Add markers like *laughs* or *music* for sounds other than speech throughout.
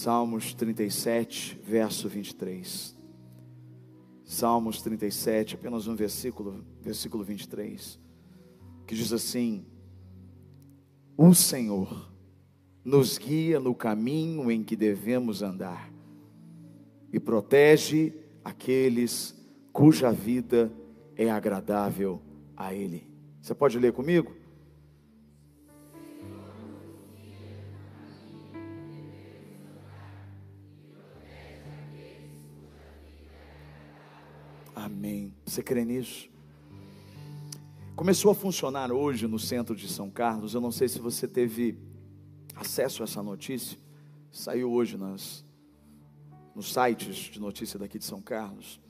Salmos 37, verso 23. Salmos 37, apenas um versículo, versículo 23, que diz assim: O Senhor nos guia no caminho em que devemos andar e protege aqueles cuja vida é agradável a Ele. Você pode ler comigo? Amém. Você crê nisso? Começou a funcionar hoje no centro de São Carlos. Eu não sei se você teve acesso a essa notícia. Saiu hoje nas, nos sites de notícia daqui de São Carlos.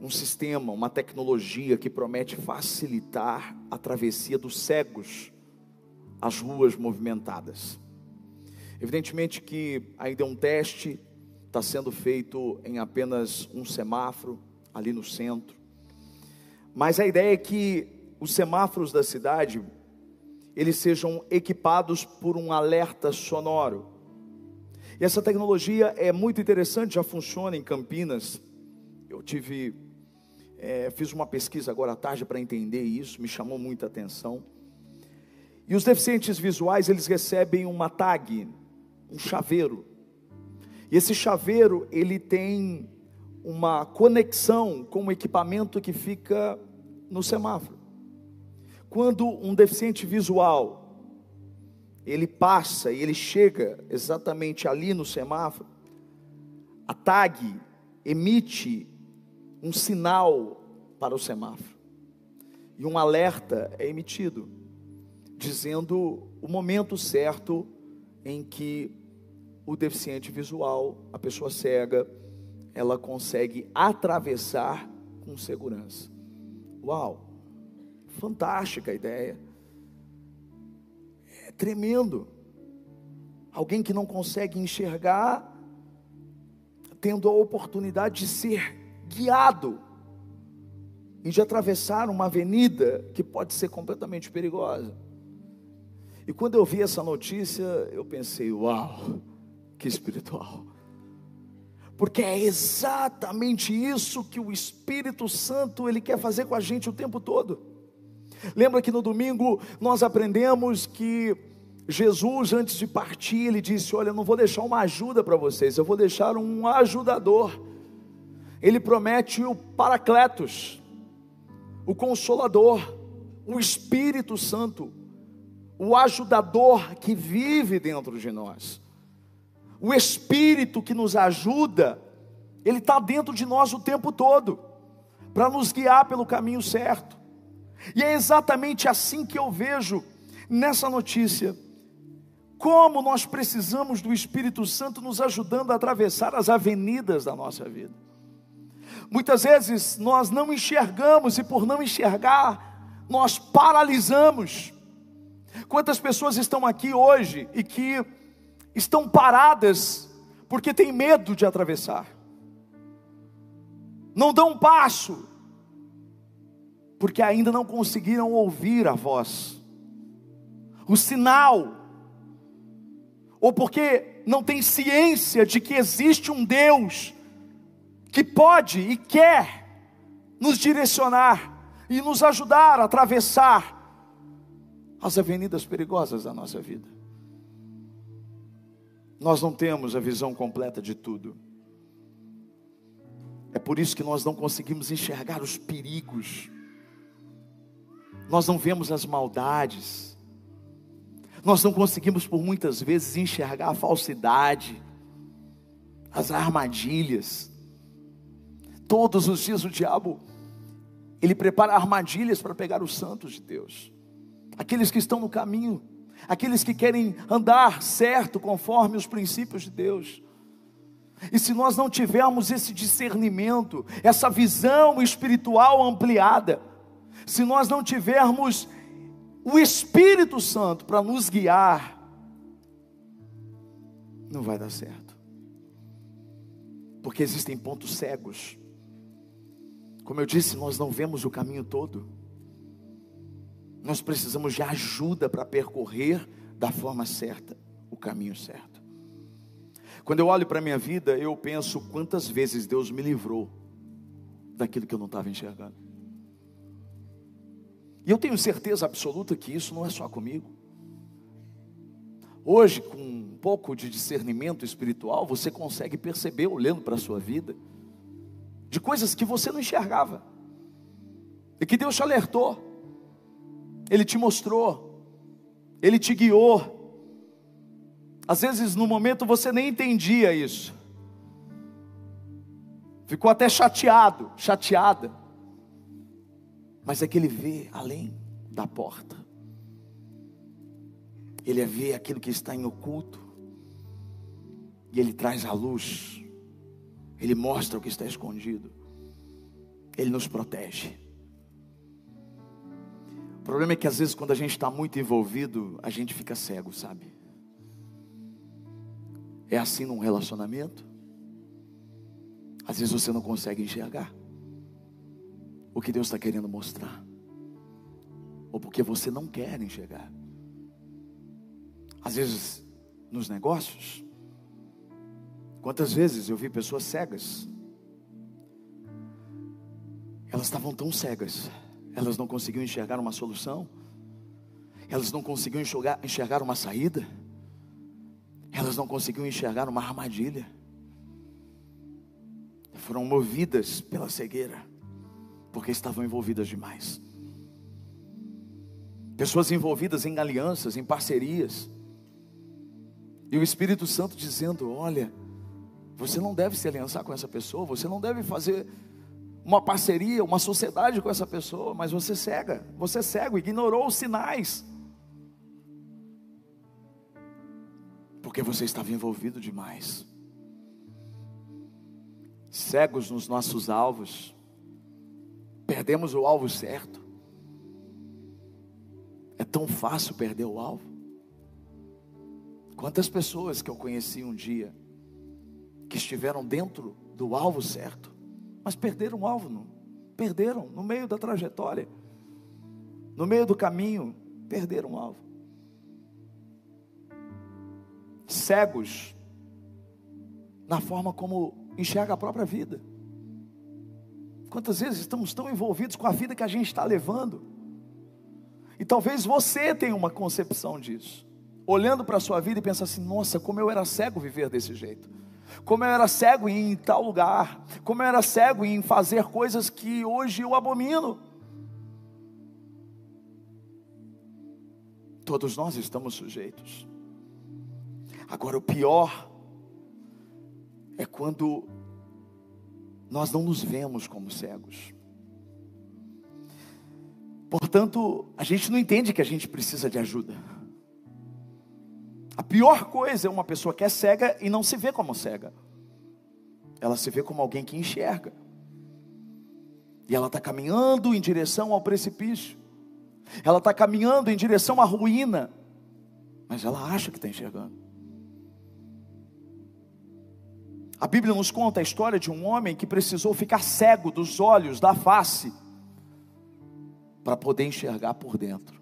Um sistema, uma tecnologia que promete facilitar a travessia dos cegos às ruas movimentadas. Evidentemente que ainda é um teste, está sendo feito em apenas um semáforo, ali no centro. Mas a ideia é que os semáforos da cidade eles sejam equipados por um alerta sonoro. E essa tecnologia é muito interessante, já funciona em Campinas. Eu tive, é, fiz uma pesquisa agora à tarde para entender isso, me chamou muita atenção. E os deficientes visuais eles recebem uma tag, um chaveiro. E esse chaveiro ele tem uma conexão com o equipamento que fica no semáforo. Quando um deficiente visual ele passa e ele chega exatamente ali no semáforo, a tag emite um sinal para o semáforo. E um alerta é emitido dizendo o momento certo em que o deficiente visual, a pessoa cega, ela consegue atravessar com segurança. Uau! Fantástica ideia. É tremendo. Alguém que não consegue enxergar, tendo a oportunidade de ser guiado e de atravessar uma avenida que pode ser completamente perigosa. E quando eu vi essa notícia, eu pensei: uau, que espiritual porque é exatamente isso que o Espírito Santo ele quer fazer com a gente o tempo todo. Lembra que no domingo nós aprendemos que Jesus, antes de partir, ele disse: Olha, eu não vou deixar uma ajuda para vocês, eu vou deixar um ajudador. Ele promete o Paracletos, o Consolador, o Espírito Santo, o ajudador que vive dentro de nós o Espírito que nos ajuda, ele está dentro de nós o tempo todo, para nos guiar pelo caminho certo. E é exatamente assim que eu vejo nessa notícia, como nós precisamos do Espírito Santo nos ajudando a atravessar as avenidas da nossa vida. Muitas vezes nós não enxergamos e por não enxergar, nós paralisamos. Quantas pessoas estão aqui hoje e que estão paradas porque têm medo de atravessar, não dão um passo, porque ainda não conseguiram ouvir a voz, o sinal, ou porque não têm ciência de que existe um Deus que pode e quer nos direcionar e nos ajudar a atravessar as avenidas perigosas da nossa vida. Nós não temos a visão completa de tudo. É por isso que nós não conseguimos enxergar os perigos. Nós não vemos as maldades. Nós não conseguimos por muitas vezes enxergar a falsidade, as armadilhas. Todos os dias o diabo ele prepara armadilhas para pegar os santos de Deus. Aqueles que estão no caminho aqueles que querem andar certo conforme os princípios de Deus. E se nós não tivermos esse discernimento, essa visão espiritual ampliada, se nós não tivermos o Espírito Santo para nos guiar, não vai dar certo. Porque existem pontos cegos. Como eu disse, nós não vemos o caminho todo. Nós precisamos de ajuda para percorrer da forma certa o caminho certo. Quando eu olho para a minha vida, eu penso quantas vezes Deus me livrou daquilo que eu não estava enxergando. E eu tenho certeza absoluta que isso não é só comigo. Hoje, com um pouco de discernimento espiritual, você consegue perceber, olhando para a sua vida, de coisas que você não enxergava, e que Deus te alertou, Ele te mostrou, Ele te guiou. Às vezes, no momento, você nem entendia isso, ficou até chateado, chateada, mas é que Ele vê além da porta. Ele ver aquilo que está em oculto. E Ele traz a luz. Ele mostra o que está escondido. Ele nos protege. O problema é que às vezes quando a gente está muito envolvido, a gente fica cego, sabe? É assim num relacionamento. Às vezes você não consegue enxergar o que Deus está querendo mostrar, ou porque você não quer enxergar. Às vezes, nos negócios, quantas vezes eu vi pessoas cegas, elas estavam tão cegas, elas não conseguiam enxergar uma solução, elas não conseguiam enxergar, enxergar uma saída, elas não conseguiam enxergar uma armadilha, foram movidas pela cegueira, porque estavam envolvidas demais. Pessoas envolvidas em alianças, em parcerias, e o Espírito Santo dizendo: Olha, você não deve se aliançar com essa pessoa, você não deve fazer uma parceria, uma sociedade com essa pessoa, mas você cega, você cego, ignorou os sinais. Porque você estava envolvido demais. Cegos nos nossos alvos, perdemos o alvo certo. É tão fácil perder o alvo. Quantas pessoas que eu conheci um dia que estiveram dentro do alvo certo, mas perderam o alvo, não? perderam no meio da trajetória, no meio do caminho, perderam o alvo. Cegos na forma como enxerga a própria vida. Quantas vezes estamos tão envolvidos com a vida que a gente está levando? E talvez você tenha uma concepção disso olhando para a sua vida e pensa assim: nossa, como eu era cego viver desse jeito. Como eu era cego em tal lugar, como eu era cego em fazer coisas que hoje eu abomino. Todos nós estamos sujeitos. Agora, o pior é quando nós não nos vemos como cegos. Portanto, a gente não entende que a gente precisa de ajuda. A pior coisa é uma pessoa que é cega e não se vê como cega. Ela se vê como alguém que enxerga. E ela está caminhando em direção ao precipício. Ela está caminhando em direção à ruína. Mas ela acha que está enxergando. A Bíblia nos conta a história de um homem que precisou ficar cego dos olhos, da face, para poder enxergar por dentro.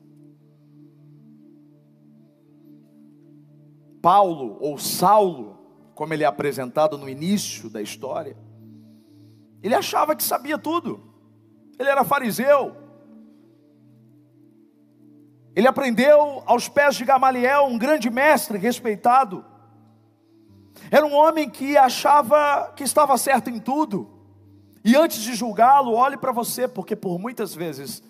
Paulo ou Saulo, como ele é apresentado no início da história, ele achava que sabia tudo. Ele era fariseu. Ele aprendeu aos pés de Gamaliel, um grande mestre respeitado. Era um homem que achava que estava certo em tudo. E antes de julgá-lo, olhe para você, porque por muitas vezes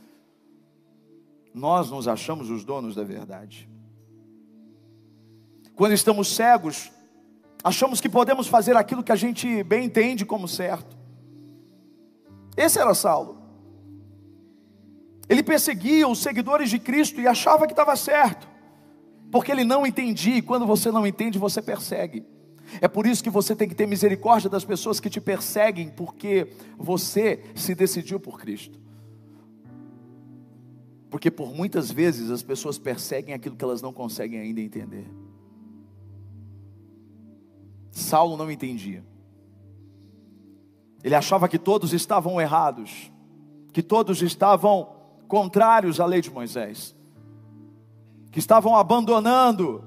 nós nos achamos os donos da verdade. Quando estamos cegos, achamos que podemos fazer aquilo que a gente bem entende como certo. Esse era Saulo. Ele perseguia os seguidores de Cristo e achava que estava certo, porque ele não entendia, e quando você não entende, você persegue. É por isso que você tem que ter misericórdia das pessoas que te perseguem, porque você se decidiu por Cristo. Porque por muitas vezes as pessoas perseguem aquilo que elas não conseguem ainda entender. Saulo não entendia. Ele achava que todos estavam errados, que todos estavam contrários à lei de Moisés, que estavam abandonando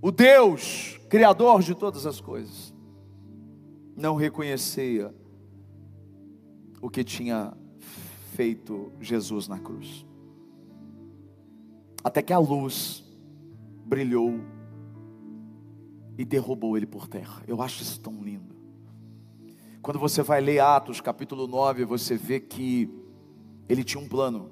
o Deus Criador de todas as coisas, não reconhecia o que tinha feito Jesus na cruz. Até que a luz brilhou e derrubou ele por terra. Eu acho isso tão lindo. Quando você vai ler Atos capítulo 9, você vê que ele tinha um plano.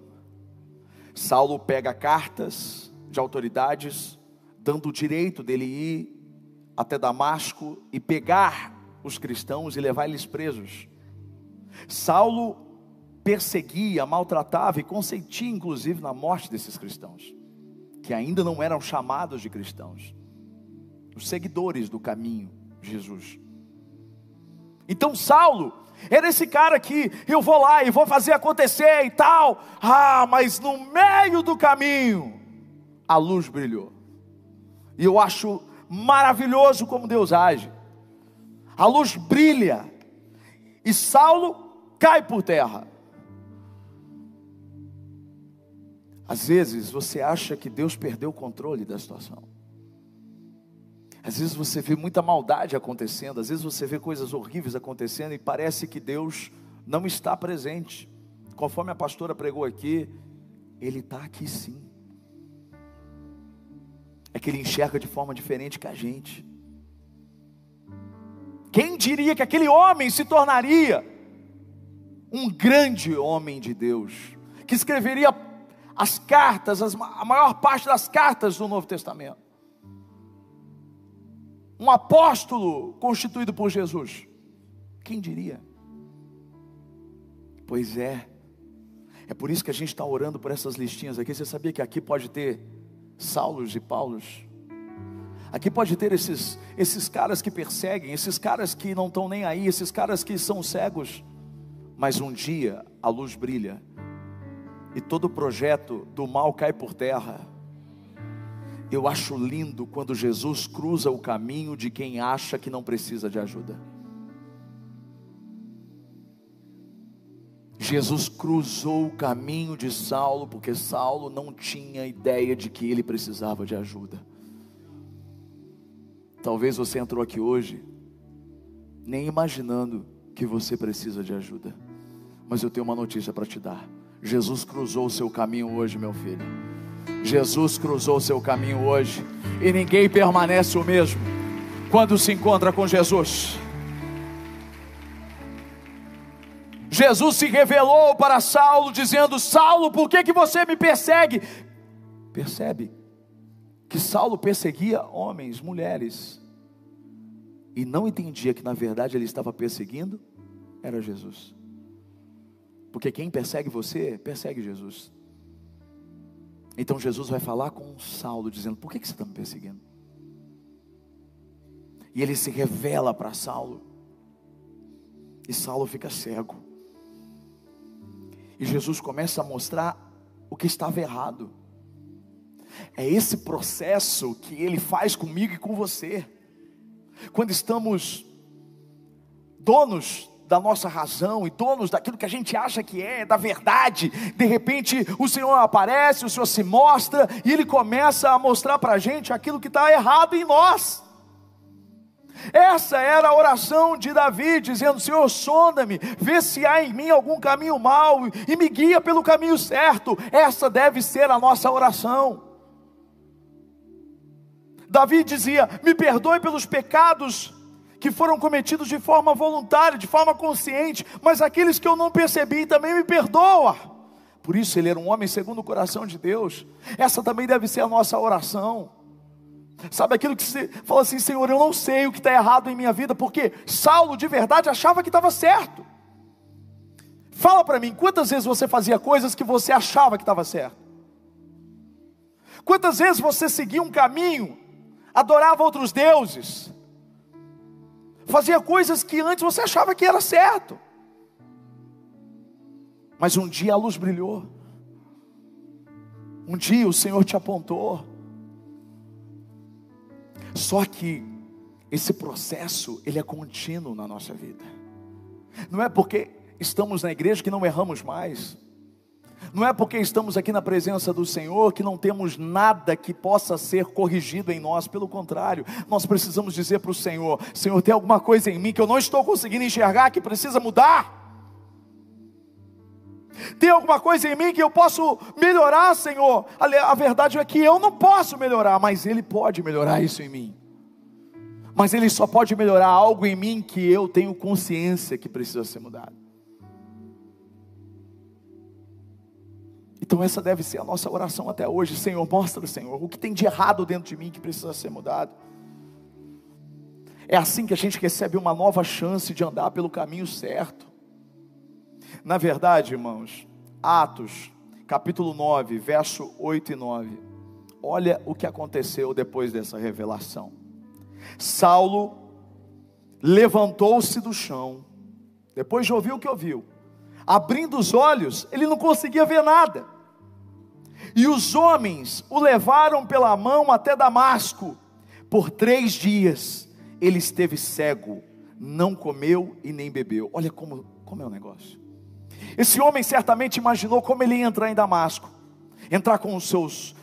Saulo pega cartas de autoridades, dando o direito dele ir até Damasco e pegar os cristãos e levar eles presos. Saulo perseguia, maltratava e consentia, inclusive, na morte desses cristãos, que ainda não eram chamados de cristãos, os seguidores do caminho Jesus. Então, Saulo era esse cara que eu vou lá e vou fazer acontecer e tal, ah, mas no meio do caminho, a luz brilhou, e eu acho maravilhoso como Deus age. A luz brilha e Saulo cai por terra. Às vezes você acha que Deus perdeu o controle da situação. Às vezes você vê muita maldade acontecendo, às vezes você vê coisas horríveis acontecendo e parece que Deus não está presente. Conforme a pastora pregou aqui, Ele está aqui sim é que ele enxerga de forma diferente que a gente. Quem diria que aquele homem se tornaria um grande homem de Deus, que escreveria as cartas, as, a maior parte das cartas do Novo Testamento? Um apóstolo constituído por Jesus. Quem diria? Pois é. É por isso que a gente está orando por essas listinhas aqui. Você sabia que aqui pode ter Saulos e Paulos. Aqui pode ter esses, esses caras que perseguem, esses caras que não estão nem aí, esses caras que são cegos. Mas um dia a luz brilha e todo projeto do mal cai por terra. Eu acho lindo quando Jesus cruza o caminho de quem acha que não precisa de ajuda. Jesus cruzou o caminho de Saulo, porque Saulo não tinha ideia de que ele precisava de ajuda. Talvez você entrou aqui hoje, nem imaginando que você precisa de ajuda, mas eu tenho uma notícia para te dar: Jesus cruzou o seu caminho hoje, meu filho. Jesus cruzou seu caminho hoje, e ninguém permanece o mesmo quando se encontra com Jesus. Jesus se revelou para Saulo, dizendo: Saulo, por que, que você me persegue? Percebe que Saulo perseguia homens, mulheres, e não entendia que na verdade ele estava perseguindo era Jesus. Porque quem persegue você, persegue Jesus. Então Jesus vai falar com Saulo, dizendo: Por que, que você está me perseguindo? E ele se revela para Saulo, e Saulo fica cego. E Jesus começa a mostrar o que estava errado. É esse processo que ele faz comigo e com você. Quando estamos donos da nossa razão e donos daquilo que a gente acha que é, da verdade, de repente o Senhor aparece, o Senhor se mostra e Ele começa a mostrar para a gente aquilo que está errado em nós. Essa era a oração de Davi, dizendo: Senhor, sonda-me, vê se há em mim algum caminho mau e me guia pelo caminho certo. Essa deve ser a nossa oração. Davi dizia: Me perdoe pelos pecados que foram cometidos de forma voluntária, de forma consciente, mas aqueles que eu não percebi também me perdoa. Por isso ele era um homem segundo o coração de Deus. Essa também deve ser a nossa oração. Sabe aquilo que você fala assim, Senhor, eu não sei o que está errado em minha vida, porque Saulo de verdade achava que estava certo. Fala para mim, quantas vezes você fazia coisas que você achava que estava certo? Quantas vezes você seguia um caminho, adorava outros deuses, fazia coisas que antes você achava que era certo, mas um dia a luz brilhou, um dia o Senhor te apontou, só que esse processo, ele é contínuo na nossa vida. Não é porque estamos na igreja que não erramos mais. Não é porque estamos aqui na presença do Senhor que não temos nada que possa ser corrigido em nós, pelo contrário, nós precisamos dizer para o Senhor: Senhor, tem alguma coisa em mim que eu não estou conseguindo enxergar que precisa mudar? Tem alguma coisa em mim que eu posso melhorar, Senhor? A verdade é que eu não posso melhorar, mas Ele pode melhorar isso em mim. Mas Ele só pode melhorar algo em mim que eu tenho consciência que precisa ser mudado. Então, essa deve ser a nossa oração até hoje. Senhor, mostra, Senhor, o que tem de errado dentro de mim que precisa ser mudado. É assim que a gente recebe uma nova chance de andar pelo caminho certo. Na verdade, irmãos, Atos, capítulo 9, verso 8 e 9. Olha o que aconteceu depois dessa revelação. Saulo levantou-se do chão, depois de ouvir o que ouviu, abrindo os olhos, ele não conseguia ver nada. E os homens o levaram pela mão até Damasco. Por três dias ele esteve cego, não comeu e nem bebeu. Olha como, como é o negócio. Esse homem certamente imaginou como ele ia entrar em Damasco, entrar com os seus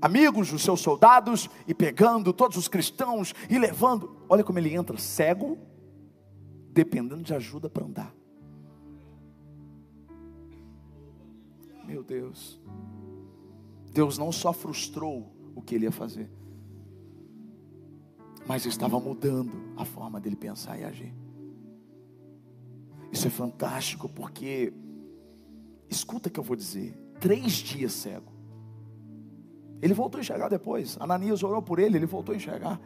amigos, os seus soldados, e pegando todos os cristãos e levando. Olha como ele entra cego, dependendo de ajuda para andar. Meu Deus. Deus não só frustrou o que ele ia fazer, mas estava mudando a forma dele pensar e agir. Isso é fantástico porque, escuta o que eu vou dizer: três dias cego. Ele voltou a enxergar depois. Ananias orou por ele, ele voltou a enxergar.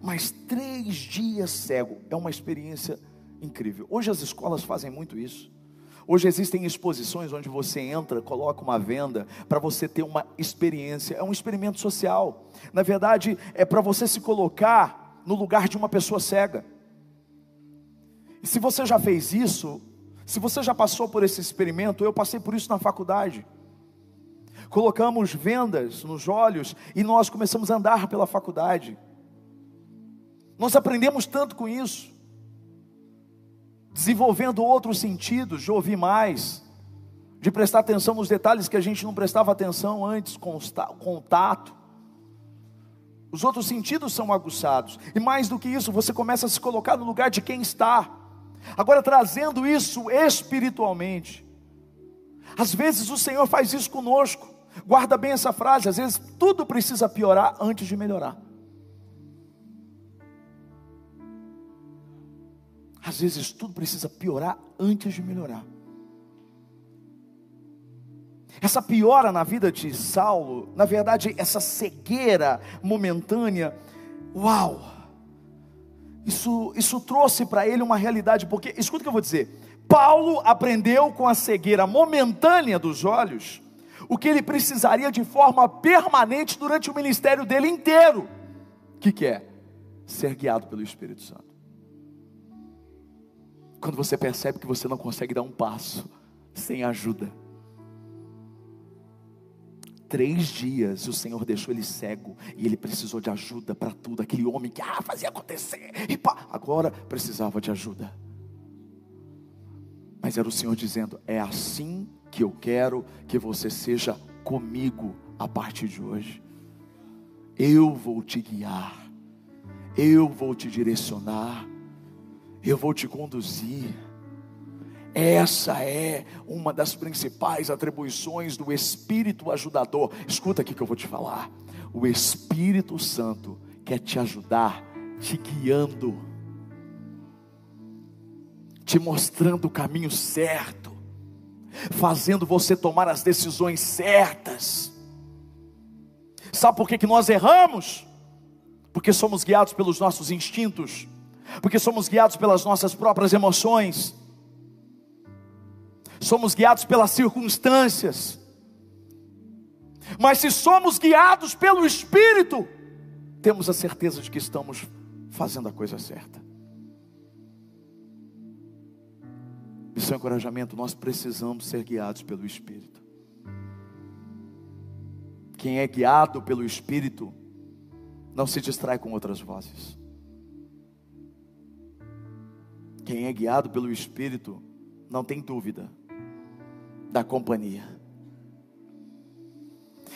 Mas três dias cego é uma experiência incrível. Hoje as escolas fazem muito isso. Hoje existem exposições onde você entra, coloca uma venda para você ter uma experiência. É um experimento social. Na verdade, é para você se colocar no lugar de uma pessoa cega. E se você já fez isso, se você já passou por esse experimento, eu passei por isso na faculdade. Colocamos vendas nos olhos e nós começamos a andar pela faculdade. Nós aprendemos tanto com isso, desenvolvendo outros sentidos, de ouvir mais, de prestar atenção nos detalhes que a gente não prestava atenção antes, contato. Os outros sentidos são aguçados, e mais do que isso, você começa a se colocar no lugar de quem está. Agora, trazendo isso espiritualmente, às vezes o Senhor faz isso conosco, guarda bem essa frase, às vezes tudo precisa piorar antes de melhorar. Às vezes tudo precisa piorar antes de melhorar. Essa piora na vida de Saulo, na verdade, essa cegueira momentânea, uau! Isso, isso trouxe para ele uma realidade, porque, escuta o que eu vou dizer: Paulo aprendeu com a cegueira momentânea dos olhos o que ele precisaria de forma permanente durante o ministério dele inteiro. Que, que é? Ser guiado pelo Espírito Santo. Quando você percebe que você não consegue dar um passo sem ajuda, três dias o Senhor deixou ele cego e ele precisou de ajuda para tudo. Aquele homem que ah, fazia acontecer e pá, agora precisava de ajuda. Mas era o Senhor dizendo: É assim que eu quero que você seja comigo a partir de hoje. Eu vou te guiar, eu vou te direcionar, eu vou te conduzir. Essa é uma das principais atribuições do Espírito ajudador. Escuta aqui que eu vou te falar. O Espírito Santo quer te ajudar, te guiando, te mostrando o caminho certo, fazendo você tomar as decisões certas. Sabe por que, que nós erramos? Porque somos guiados pelos nossos instintos, porque somos guiados pelas nossas próprias emoções somos guiados pelas circunstâncias. Mas se somos guiados pelo Espírito, temos a certeza de que estamos fazendo a coisa certa. Isso é um encorajamento, nós precisamos ser guiados pelo Espírito. Quem é guiado pelo Espírito, não se distrai com outras vozes. Quem é guiado pelo Espírito não tem dúvida da companhia.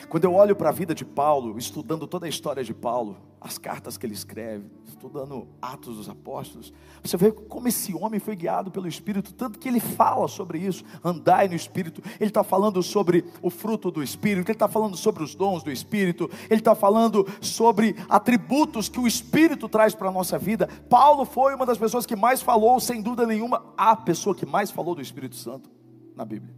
Quando eu olho para a vida de Paulo, estudando toda a história de Paulo, as cartas que ele escreve, estudando Atos dos Apóstolos, você vê como esse homem foi guiado pelo Espírito, tanto que ele fala sobre isso, andai no Espírito, ele está falando sobre o fruto do Espírito, ele está falando sobre os dons do Espírito, ele está falando sobre atributos que o Espírito traz para a nossa vida. Paulo foi uma das pessoas que mais falou, sem dúvida nenhuma, a pessoa que mais falou do Espírito Santo na Bíblia.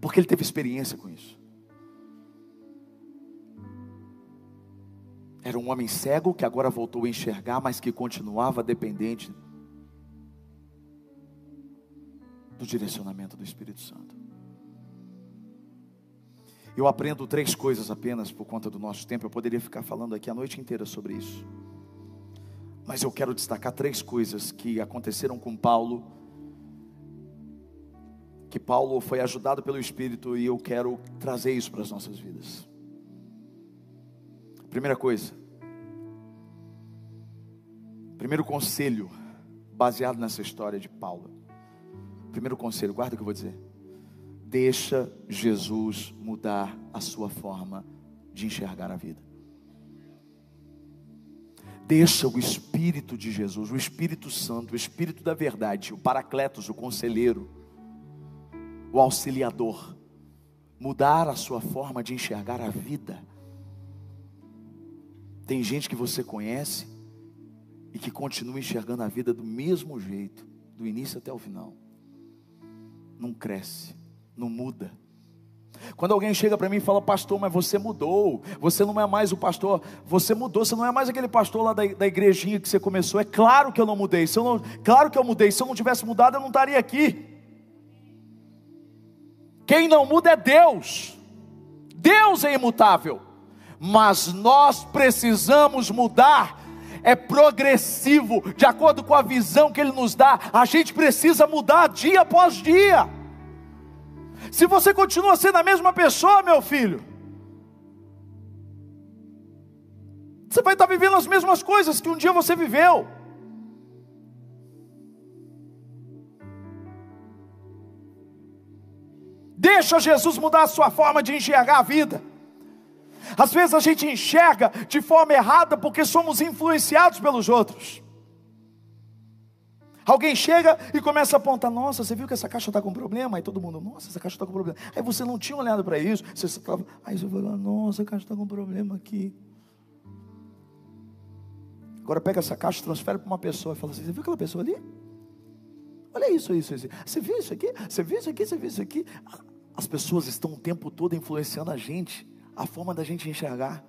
Porque ele teve experiência com isso. Era um homem cego que agora voltou a enxergar, mas que continuava dependente do direcionamento do Espírito Santo. Eu aprendo três coisas apenas por conta do nosso tempo. Eu poderia ficar falando aqui a noite inteira sobre isso. Mas eu quero destacar três coisas que aconteceram com Paulo que Paulo foi ajudado pelo Espírito e eu quero trazer isso para as nossas vidas. Primeira coisa, primeiro conselho, baseado nessa história de Paulo. Primeiro conselho, guarda o que eu vou dizer. Deixa Jesus mudar a sua forma de enxergar a vida. Deixa o Espírito de Jesus, o Espírito Santo, o Espírito da verdade, o Paracletos, o conselheiro, o auxiliador, mudar a sua forma de enxergar a vida. Tem gente que você conhece e que continua enxergando a vida do mesmo jeito, do início até o final. Não cresce, não muda. Quando alguém chega para mim e fala, pastor, mas você mudou, você não é mais o pastor, você mudou, você não é mais aquele pastor lá da, da igrejinha que você começou. É claro que eu não mudei, se eu não, claro que eu mudei, se eu não tivesse mudado, eu não estaria aqui. Quem não muda é Deus. Deus é imutável. Mas nós precisamos mudar. É progressivo, de acordo com a visão que Ele nos dá. A gente precisa mudar dia após dia. Se você continua sendo a mesma pessoa, meu filho, você vai estar vivendo as mesmas coisas que um dia você viveu. Deixa Jesus mudar a sua forma de enxergar a vida. Às vezes a gente enxerga de forma errada porque somos influenciados pelos outros. Alguém chega e começa a apontar: Nossa, você viu que essa caixa está com problema? Aí todo mundo: Nossa, essa caixa está com problema. Aí você não tinha olhado para isso. Você estava, aí você falou: Nossa, a caixa está com problema aqui. Agora pega essa caixa, transfere para uma pessoa e fala assim: Você viu aquela pessoa ali? Olha isso, isso, isso. Você viu isso aqui? Você viu isso aqui? Você viu isso aqui? As pessoas estão o tempo todo influenciando a gente, a forma da gente enxergar.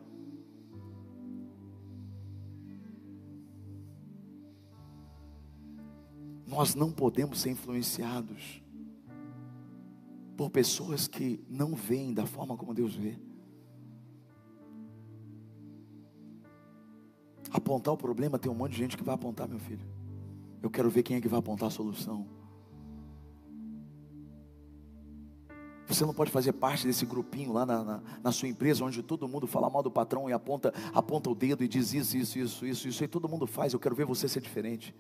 Nós não podemos ser influenciados por pessoas que não veem da forma como Deus vê. Apontar o problema, tem um monte de gente que vai apontar, meu filho. Eu quero ver quem é que vai apontar a solução. Você não pode fazer parte desse grupinho lá na, na, na, sua empresa, onde todo mundo fala mal do patrão e aponta, aponta o dedo e diz isso, isso, isso, isso, isso, e todo mundo faz. Eu quero ver você ser diferente.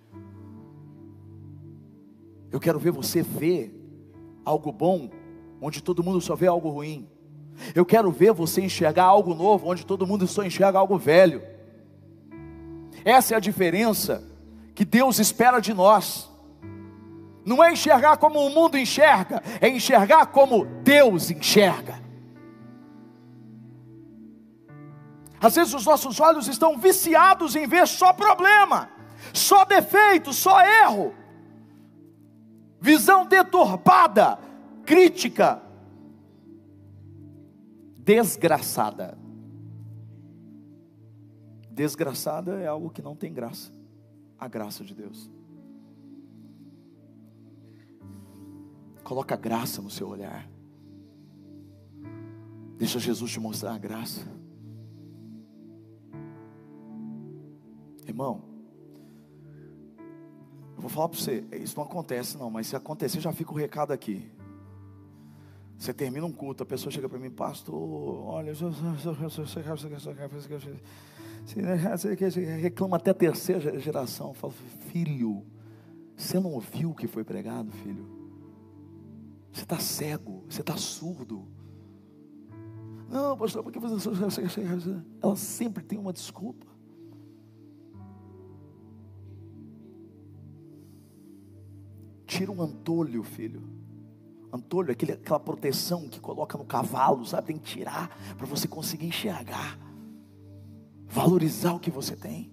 Eu quero ver você ver algo bom, onde todo mundo só vê algo ruim. Eu quero ver você enxergar algo novo, onde todo mundo só enxerga algo velho. Essa é a diferença que Deus espera de nós. Não é enxergar como o mundo enxerga, é enxergar como Deus enxerga. Às vezes os nossos olhos estão viciados em ver só problema, só defeito, só erro, visão deturpada, crítica, desgraçada. Desgraçada é algo que não tem graça, a graça de Deus. Coloca graça no seu olhar. Deixa Jesus te mostrar a graça. Irmão, eu vou falar para você, isso não acontece não, mas se acontecer já fica o recado aqui. Você termina um culto, a pessoa chega para mim, pastor, olha, reclama até a terceira geração. Fala, filho, você não ouviu o que foi pregado, filho? Você está cego, você está surdo. Não, pastor, porque você. Ela sempre tem uma desculpa. Tira um antolho, filho. Antolho, aquele, aquela proteção que coloca no cavalo, sabe? Tem que tirar para você conseguir enxergar. Valorizar o que você tem.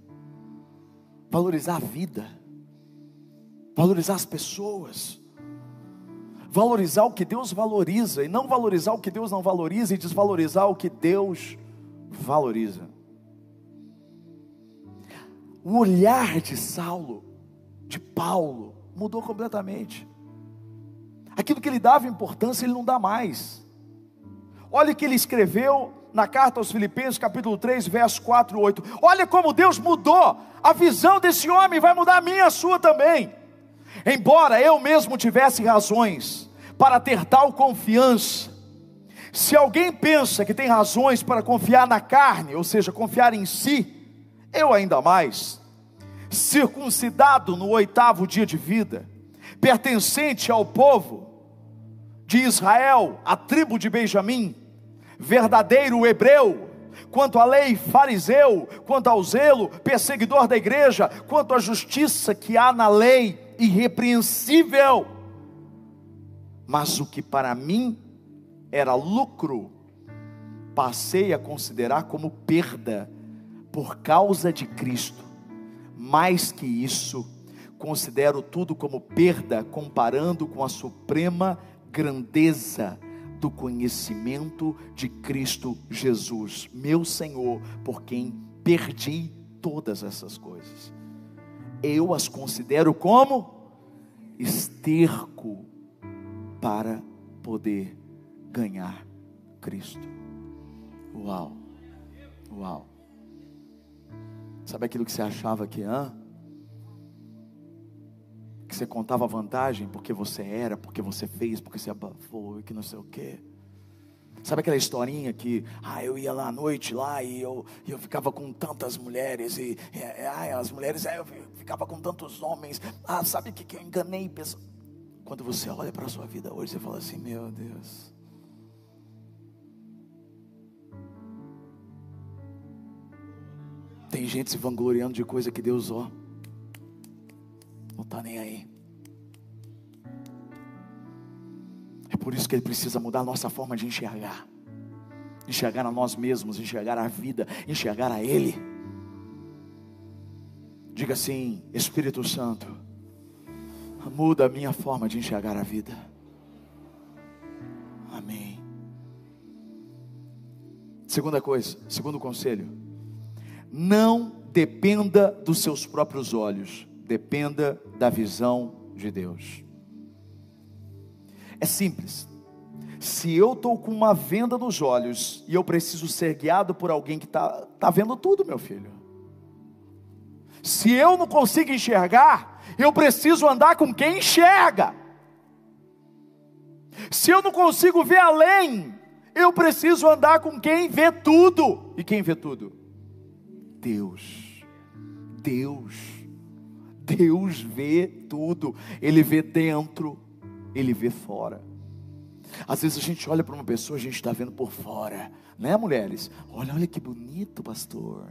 Valorizar a vida. Valorizar as pessoas valorizar o que Deus valoriza e não valorizar o que Deus não valoriza e desvalorizar o que Deus valoriza. O olhar de Saulo, de Paulo, mudou completamente. Aquilo que ele dava importância, ele não dá mais. Olha o que ele escreveu na carta aos Filipenses, capítulo 3, verso 4 e 8. Olha como Deus mudou a visão desse homem, vai mudar a minha a sua também. Embora eu mesmo tivesse razões para ter tal confiança, se alguém pensa que tem razões para confiar na carne, ou seja, confiar em si, eu ainda mais, circuncidado no oitavo dia de vida, pertencente ao povo de Israel, a tribo de Benjamim, verdadeiro hebreu, quanto à lei, fariseu, quanto ao zelo, perseguidor da igreja, quanto à justiça que há na lei, irrepreensível. Mas o que para mim era lucro, passei a considerar como perda por causa de Cristo. Mais que isso, considero tudo como perda comparando com a suprema grandeza do conhecimento de Cristo Jesus, meu Senhor, por quem perdi todas essas coisas eu as considero como esterco para poder ganhar Cristo. Uau, uau. Sabe aquilo que você achava que, hã? Que você contava vantagem porque você era, porque você fez, porque você abafou e que não sei o quê. Sabe aquela historinha que, ah, eu ia lá à noite lá e eu, eu ficava com tantas mulheres e, e ah, as mulheres, ah, eu ficava com tantos homens. Ah, sabe o que, que eu enganei? Quando você olha para a sua vida hoje, você fala assim, meu Deus. Tem gente se vangloriando de coisa que Deus, ó, não está nem aí. Por isso que Ele precisa mudar a nossa forma de enxergar. Enxergar a nós mesmos, enxergar a vida, enxergar a Ele. Diga assim: Espírito Santo, muda a minha forma de enxergar a vida. Amém. Segunda coisa, segundo conselho: não dependa dos seus próprios olhos, dependa da visão de Deus. É simples. Se eu estou com uma venda nos olhos e eu preciso ser guiado por alguém que está tá vendo tudo, meu filho. Se eu não consigo enxergar, eu preciso andar com quem enxerga. Se eu não consigo ver além, eu preciso andar com quem vê tudo. E quem vê tudo? Deus. Deus. Deus vê tudo. Ele vê dentro, ele vê fora. Às vezes a gente olha para uma pessoa, a gente está vendo por fora, né, mulheres? Olha, olha que bonito, pastor.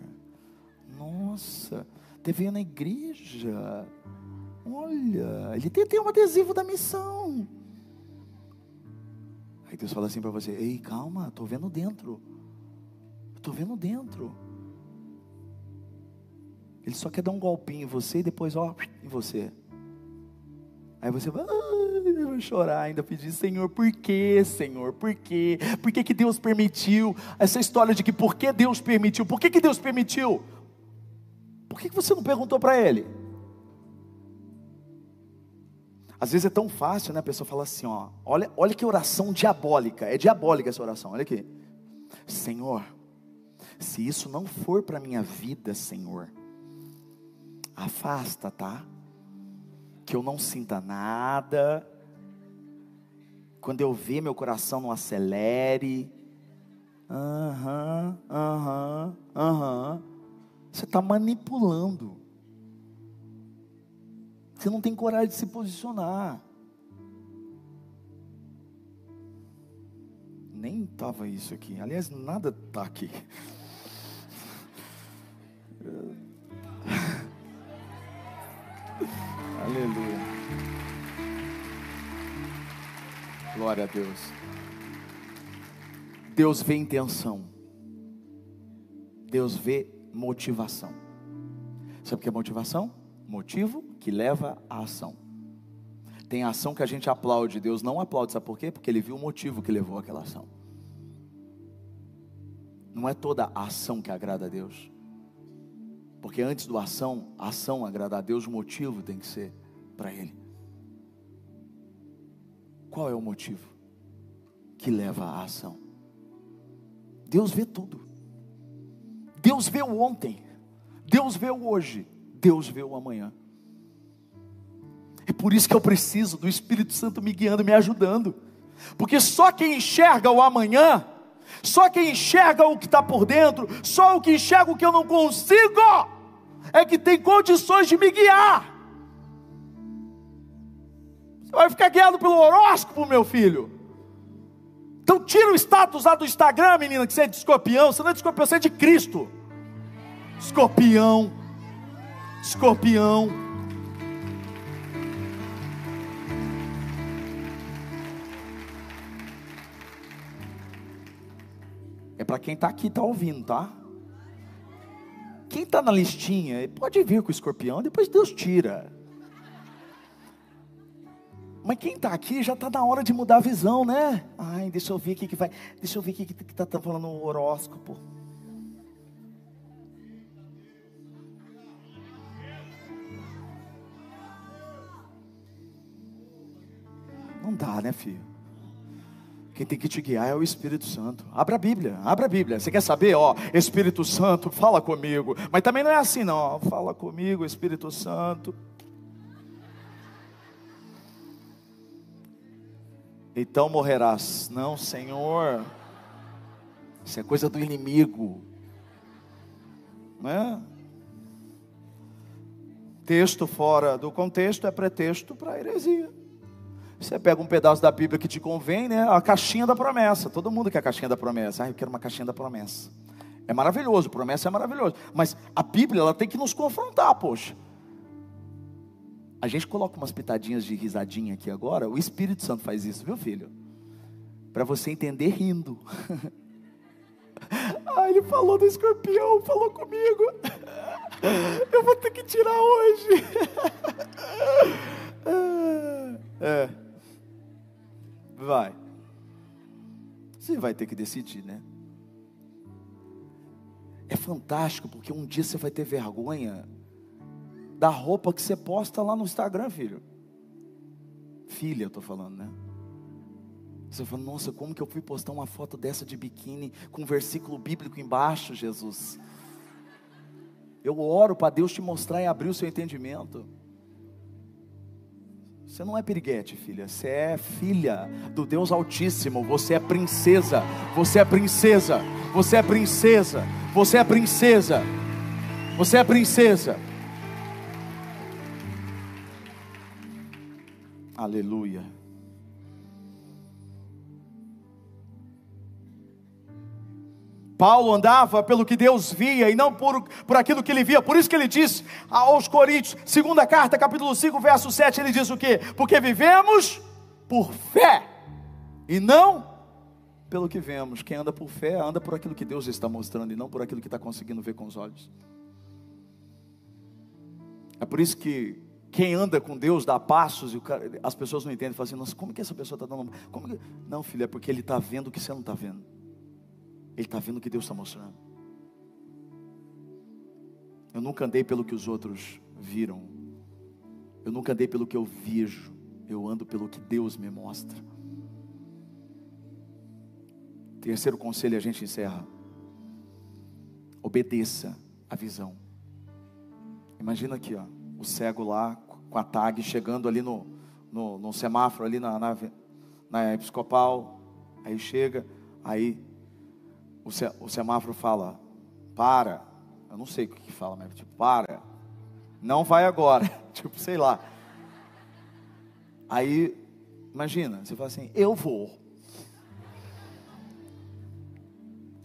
Nossa, te veio na igreja. Olha, ele tem, tem um adesivo da missão. Aí Deus fala assim para você: Ei, calma, estou vendo dentro. Estou vendo dentro. Ele só quer dar um golpinho em você e depois, ó, em você. Aí você vai, eu vou chorar, ainda pedir, Senhor, por que, Senhor, por quê? Por que, que Deus permitiu? Essa história de que por que Deus permitiu? Por que, que Deus permitiu? Por que, que você não perguntou para Ele? Às vezes é tão fácil, né? A pessoa fala assim, ó, olha, olha que oração diabólica, é diabólica essa oração, olha aqui. Senhor, se isso não for para minha vida, Senhor, afasta, tá? que eu não sinta nada, quando eu ver meu coração não acelere, aham, aham, aham, você está manipulando, você não tem coragem de se posicionar, nem, estava isso aqui. Aliás, nada está aqui. *laughs* Aleluia. Glória a Deus. Deus vê intenção. Deus vê motivação. Sabe o que é motivação? Motivo que leva à ação. Tem ação que a gente aplaude, Deus não aplaude, sabe por quê? Porque ele viu o motivo que levou àquela ação. Não é toda ação que agrada a Deus. Porque antes do ação, a ação agrada a Deus, o motivo tem que ser para Ele. Qual é o motivo que leva à ação? Deus vê tudo. Deus vê o ontem. Deus vê o hoje. Deus vê o amanhã. É por isso que eu preciso do Espírito Santo me guiando, me ajudando. Porque só quem enxerga o amanhã, só quem enxerga o que está por dentro, só o que enxerga o que eu não consigo, é que tem condições de me guiar. Vai ficar guiado pelo horóscopo, meu filho. Então tira o status lá do Instagram, menina, que você é de escorpião. Você não é de escorpião, você é de Cristo. Escorpião. Escorpião. É para quem está aqui, está ouvindo, tá? Quem está na listinha, pode vir com o escorpião, depois Deus tira. Mas quem está aqui já está na hora de mudar a visão, né? Ai, deixa eu ver o que, vai. Deixa eu ver o que está tá falando no horóscopo. Não dá, né, filho? Quem tem que te guiar é o Espírito Santo. Abra a Bíblia, abra a Bíblia. Você quer saber? Ó, Espírito Santo, fala comigo. Mas também não é assim, não. Fala comigo, Espírito Santo. Então morrerás. Não, Senhor. Isso é coisa do inimigo. Não é? Texto fora do contexto é pretexto para heresia. Você pega um pedaço da Bíblia que te convém, né? A caixinha da promessa. Todo mundo quer a caixinha da promessa. Ah, eu quero uma caixinha da promessa. É maravilhoso, promessa é maravilhoso. Mas a Bíblia, ela tem que nos confrontar, poxa. A gente coloca umas pitadinhas de risadinha aqui agora. O Espírito Santo faz isso, viu, filho? Para você entender rindo. *laughs* ah, ele falou do escorpião, falou comigo. *laughs* Eu vou ter que tirar hoje. *laughs* é. Vai. Você vai ter que decidir, né? É fantástico, porque um dia você vai ter vergonha da roupa que você posta lá no Instagram, filho. Filha, eu tô falando, né? Você fala, nossa, como que eu fui postar uma foto dessa de biquíni com um versículo bíblico embaixo, Jesus? Eu oro para Deus te mostrar e abrir o seu entendimento. Você não é piriguete, filha. Você é filha do Deus Altíssimo. Você é princesa. Você é princesa. Você é princesa. Você é princesa. Você é princesa. Aleluia. Paulo andava pelo que Deus via e não por, por aquilo que ele via. Por isso que ele diz aos Coríntios, segunda carta, capítulo 5, verso 7, ele diz o quê? Porque vivemos por fé e não pelo que vemos. Quem anda por fé, anda por aquilo que Deus está mostrando e não por aquilo que está conseguindo ver com os olhos. É por isso que quem anda com Deus dá passos e cara, as pessoas não entendem, falam assim, nossa, como que essa pessoa está dando? Que... Não, filho, é porque ele está vendo o que você não está vendo. Ele está vendo o que Deus está mostrando. Eu nunca andei pelo que os outros viram. Eu nunca andei pelo que eu vejo. Eu ando pelo que Deus me mostra. Terceiro conselho a gente encerra. Obedeça a visão. Imagina aqui, ó, o cego lá com a tag chegando ali no, no, no semáforo ali na, na, na episcopal. Aí chega, aí o semáforo fala, para. Eu não sei o que fala, mas tipo, para. Não vai agora. *laughs* tipo, sei lá. Aí, imagina, você fala assim, eu vou.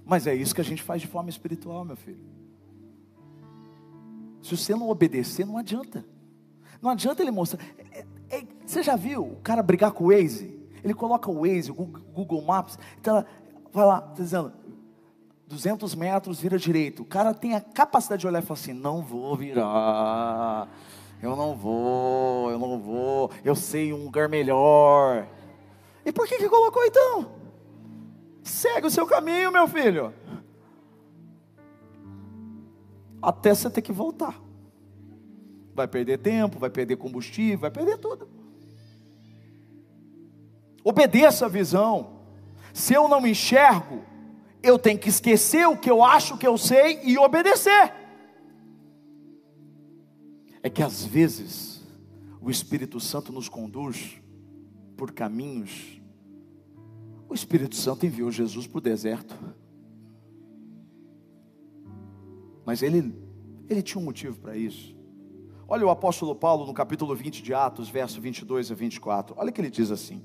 Mas é isso que a gente faz de forma espiritual, meu filho. Se você não obedecer, não adianta. Não adianta ele mostrar. É, é, você já viu o cara brigar com o Waze? Ele coloca o Waze, o Google Maps, então vai lá, tá dizendo, 200 metros, vira direito. O cara tem a capacidade de olhar e falar assim: não vou virar, eu não vou, eu não vou, eu sei um lugar melhor. E por que que colocou então? Segue o seu caminho, meu filho. Até você ter que voltar. Vai perder tempo, vai perder combustível, vai perder tudo. Obedeça a visão. Se eu não enxergo, eu tenho que esquecer o que eu acho que eu sei e obedecer. É que às vezes o Espírito Santo nos conduz por caminhos. O Espírito Santo enviou Jesus para o deserto. Mas ele, ele tinha um motivo para isso. Olha o apóstolo Paulo no capítulo 20 de Atos, verso 22 a 24. Olha que ele diz assim: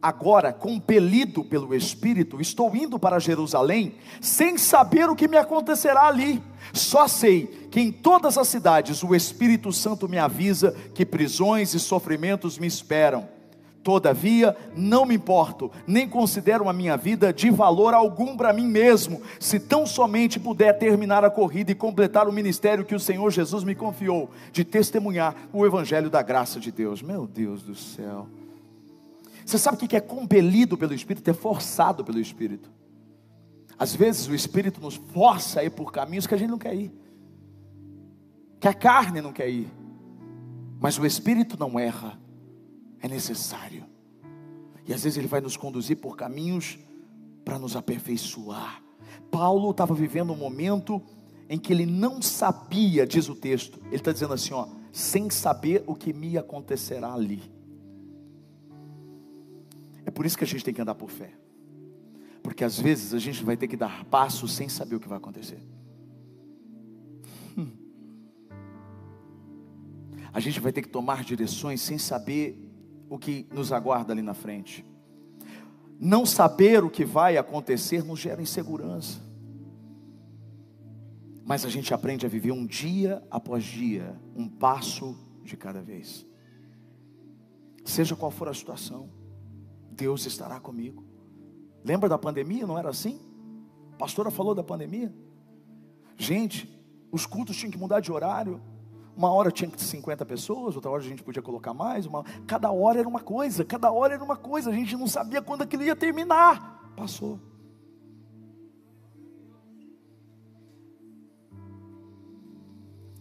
Agora, compelido pelo Espírito, estou indo para Jerusalém, sem saber o que me acontecerá ali. Só sei que em todas as cidades o Espírito Santo me avisa que prisões e sofrimentos me esperam. Todavia, não me importo, nem considero a minha vida de valor algum para mim mesmo, se tão somente puder terminar a corrida e completar o ministério que o Senhor Jesus me confiou, de testemunhar o Evangelho da graça de Deus. Meu Deus do céu. Você sabe o que é compelido pelo Espírito? É forçado pelo Espírito. Às vezes o Espírito nos força a ir por caminhos que a gente não quer ir, que a carne não quer ir, mas o Espírito não erra é necessário. E às vezes ele vai nos conduzir por caminhos para nos aperfeiçoar. Paulo estava vivendo um momento em que ele não sabia, diz o texto, ele está dizendo assim, ó, sem saber o que me acontecerá ali. É por isso que a gente tem que andar por fé, porque às vezes a gente vai ter que dar passos sem saber o que vai acontecer. Hum. A gente vai ter que tomar direções sem saber o que nos aguarda ali na frente. Não saber o que vai acontecer nos gera insegurança. Mas a gente aprende a viver um dia após dia, um passo de cada vez. Seja qual for a situação, Deus estará comigo. Lembra da pandemia? Não era assim? A pastora falou da pandemia. Gente, os cultos tinham que mudar de horário. Uma hora tinha 50 pessoas, outra hora a gente podia colocar mais. Uma... Cada hora era uma coisa, cada hora era uma coisa. A gente não sabia quando aquilo ia terminar. Passou.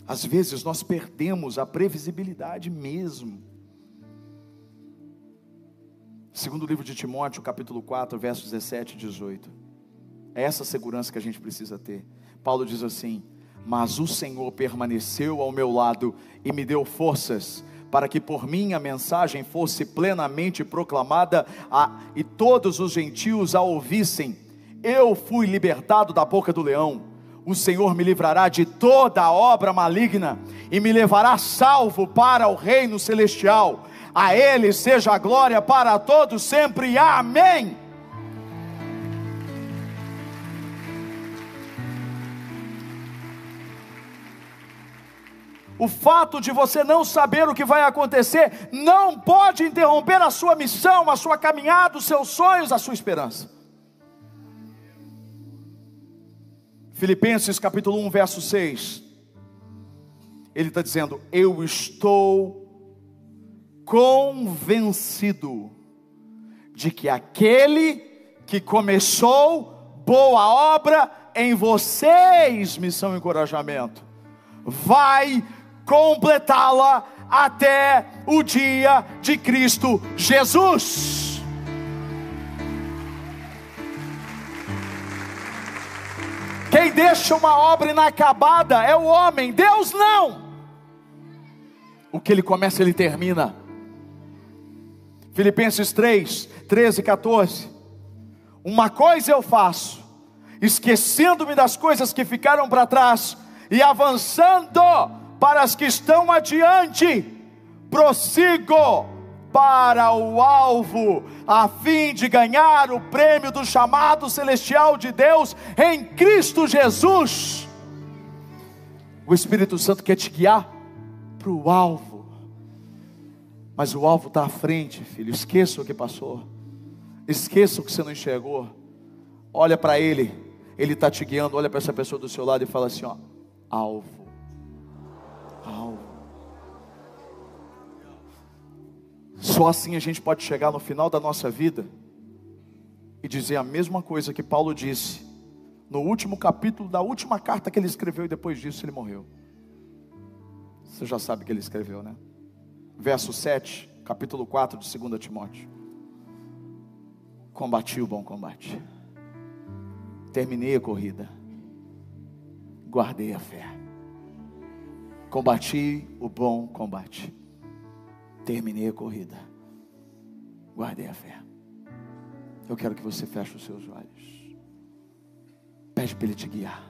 Às vezes nós perdemos a previsibilidade mesmo. Segundo o livro de Timóteo, capítulo 4, versos 17 e 18. É essa segurança que a gente precisa ter. Paulo diz assim: mas o Senhor permaneceu ao meu lado e me deu forças para que por mim a mensagem fosse plenamente proclamada a, e todos os gentios a ouvissem. Eu fui libertado da boca do leão. O Senhor me livrará de toda obra maligna e me levará salvo para o reino celestial. A Ele seja a glória para todos sempre. Amém. O fato de você não saber o que vai acontecer não pode interromper a sua missão, a sua caminhada, os seus sonhos, a sua esperança. Filipenses capítulo 1, verso 6. Ele está dizendo: Eu estou convencido de que aquele que começou boa obra em vocês, missão e encorajamento, vai completá-la até o dia de Cristo Jesus. Quem deixa uma obra inacabada é o homem, Deus não. O que ele começa, ele termina. Filipenses 3, 13 e 14. Uma coisa eu faço, esquecendo-me das coisas que ficaram para trás e avançando para as que estão adiante, prossigo para o alvo, a fim de ganhar o prêmio do chamado celestial de Deus em Cristo Jesus. O Espírito Santo quer te guiar para o alvo, mas o alvo está à frente, filho. Esqueça o que passou, esqueça o que você não enxergou. Olha para Ele, Ele está te guiando. Olha para essa pessoa do seu lado e fala assim: ó, alvo, alvo. Só assim a gente pode chegar no final da nossa vida e dizer a mesma coisa que Paulo disse no último capítulo da última carta que ele escreveu e depois disso ele morreu. Você já sabe que ele escreveu, né? Verso 7, capítulo 4 de 2 Timóteo. Combati o bom combate. Terminei a corrida. Guardei a fé. Combati o bom combate. Terminei a corrida. Guardei a fé. Eu quero que você feche os seus olhos. Pede para Ele te guiar.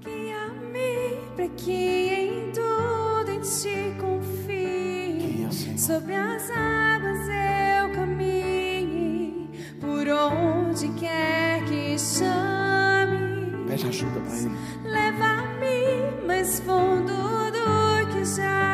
Guia-me para que em tudo em ti confie. Guia, Senhor. Sobre as águas eu caminhe, por onde quer que chame. Pede ajuda para Ele. Leva-me mais fundo do que já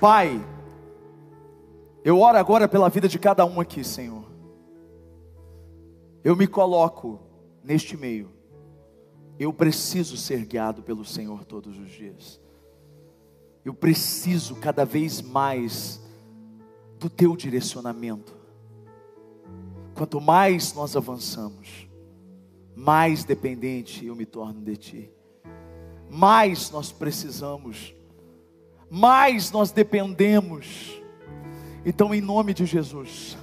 Pai, eu oro agora pela vida de cada um aqui, Senhor. Eu me coloco neste meio. Eu preciso ser guiado pelo Senhor todos os dias. Eu preciso cada vez mais do teu direcionamento. Quanto mais nós avançamos, mais dependente eu me torno de ti. Mais nós precisamos, mais nós dependemos. Então, em nome de Jesus,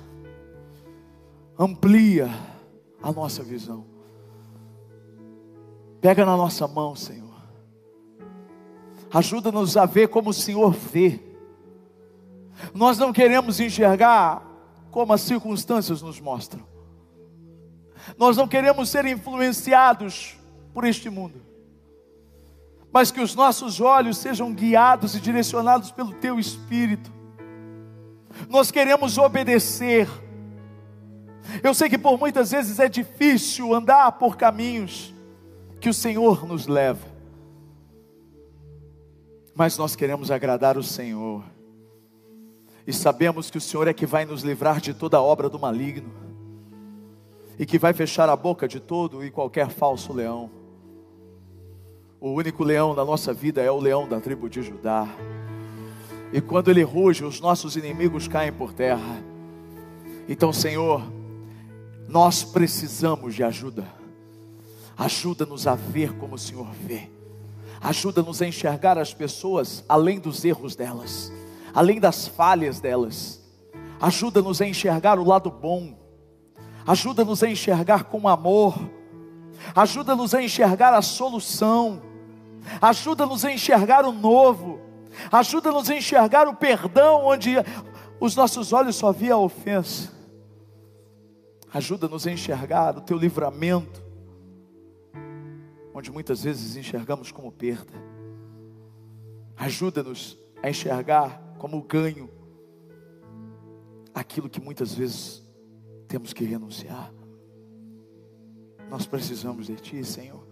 amplia a nossa visão. Pega na nossa mão, Senhor. Ajuda-nos a ver como o Senhor vê. Nós não queremos enxergar como as circunstâncias nos mostram. Nós não queremos ser influenciados por este mundo. Mas que os nossos olhos sejam guiados e direcionados pelo teu espírito. Nós queremos obedecer. Eu sei que por muitas vezes é difícil andar por caminhos que o Senhor nos leva. Mas nós queremos agradar o Senhor. E sabemos que o Senhor é que vai nos livrar de toda obra do maligno. E que vai fechar a boca de todo e qualquer falso leão. O único leão da nossa vida é o leão da tribo de Judá. E quando ele ruge, os nossos inimigos caem por terra. Então, Senhor, nós precisamos de ajuda. Ajuda-nos a ver como o Senhor vê. Ajuda-nos a enxergar as pessoas além dos erros delas, além das falhas delas. Ajuda-nos a enxergar o lado bom. Ajuda-nos a enxergar com amor. Ajuda-nos a enxergar a solução. Ajuda-nos a enxergar o novo. Ajuda-nos a enxergar o perdão onde os nossos olhos só via a ofensa. Ajuda-nos a enxergar o teu livramento, onde muitas vezes enxergamos como perda. Ajuda-nos a enxergar como ganho aquilo que muitas vezes temos que renunciar. Nós precisamos de Ti, Senhor.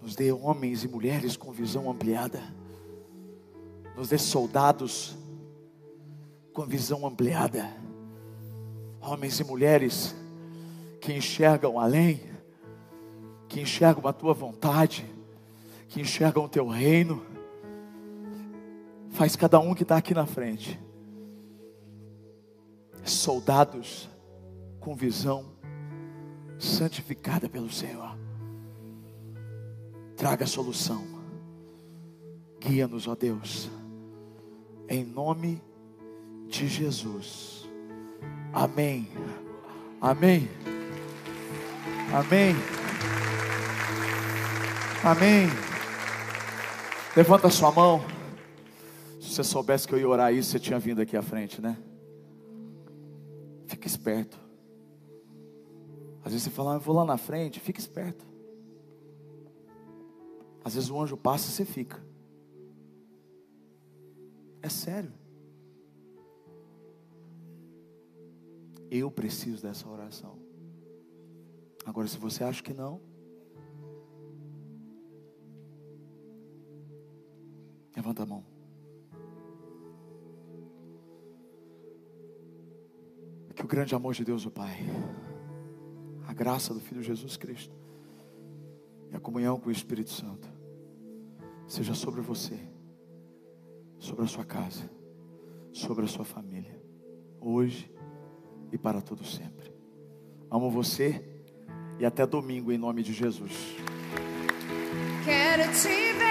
Nos dê homens e mulheres com visão ampliada. Nos dê soldados com visão ampliada. Homens e mulheres que enxergam além, que enxergam a tua vontade, que enxergam o teu reino. Faz cada um que está aqui na frente. Soldados com visão santificada pelo Senhor. Traga solução. Guia-nos, ó Deus. Em nome de Jesus. Amém. Amém. Amém. Amém. Levanta a sua mão. Se você soubesse que eu ia orar isso, você tinha vindo aqui à frente, né? Fique esperto. Às vezes você fala, ah, eu vou lá na frente, fique esperto. Às vezes o anjo passa e você fica. É sério. Eu preciso dessa oração. Agora, se você acha que não, levanta a mão. Que o grande amor de Deus, o Pai, a graça do Filho Jesus Cristo e a comunhão com o Espírito Santo seja sobre você, sobre a sua casa, sobre a sua família, hoje e para todo sempre. Amo você e até domingo em nome de Jesus. Quero te ver,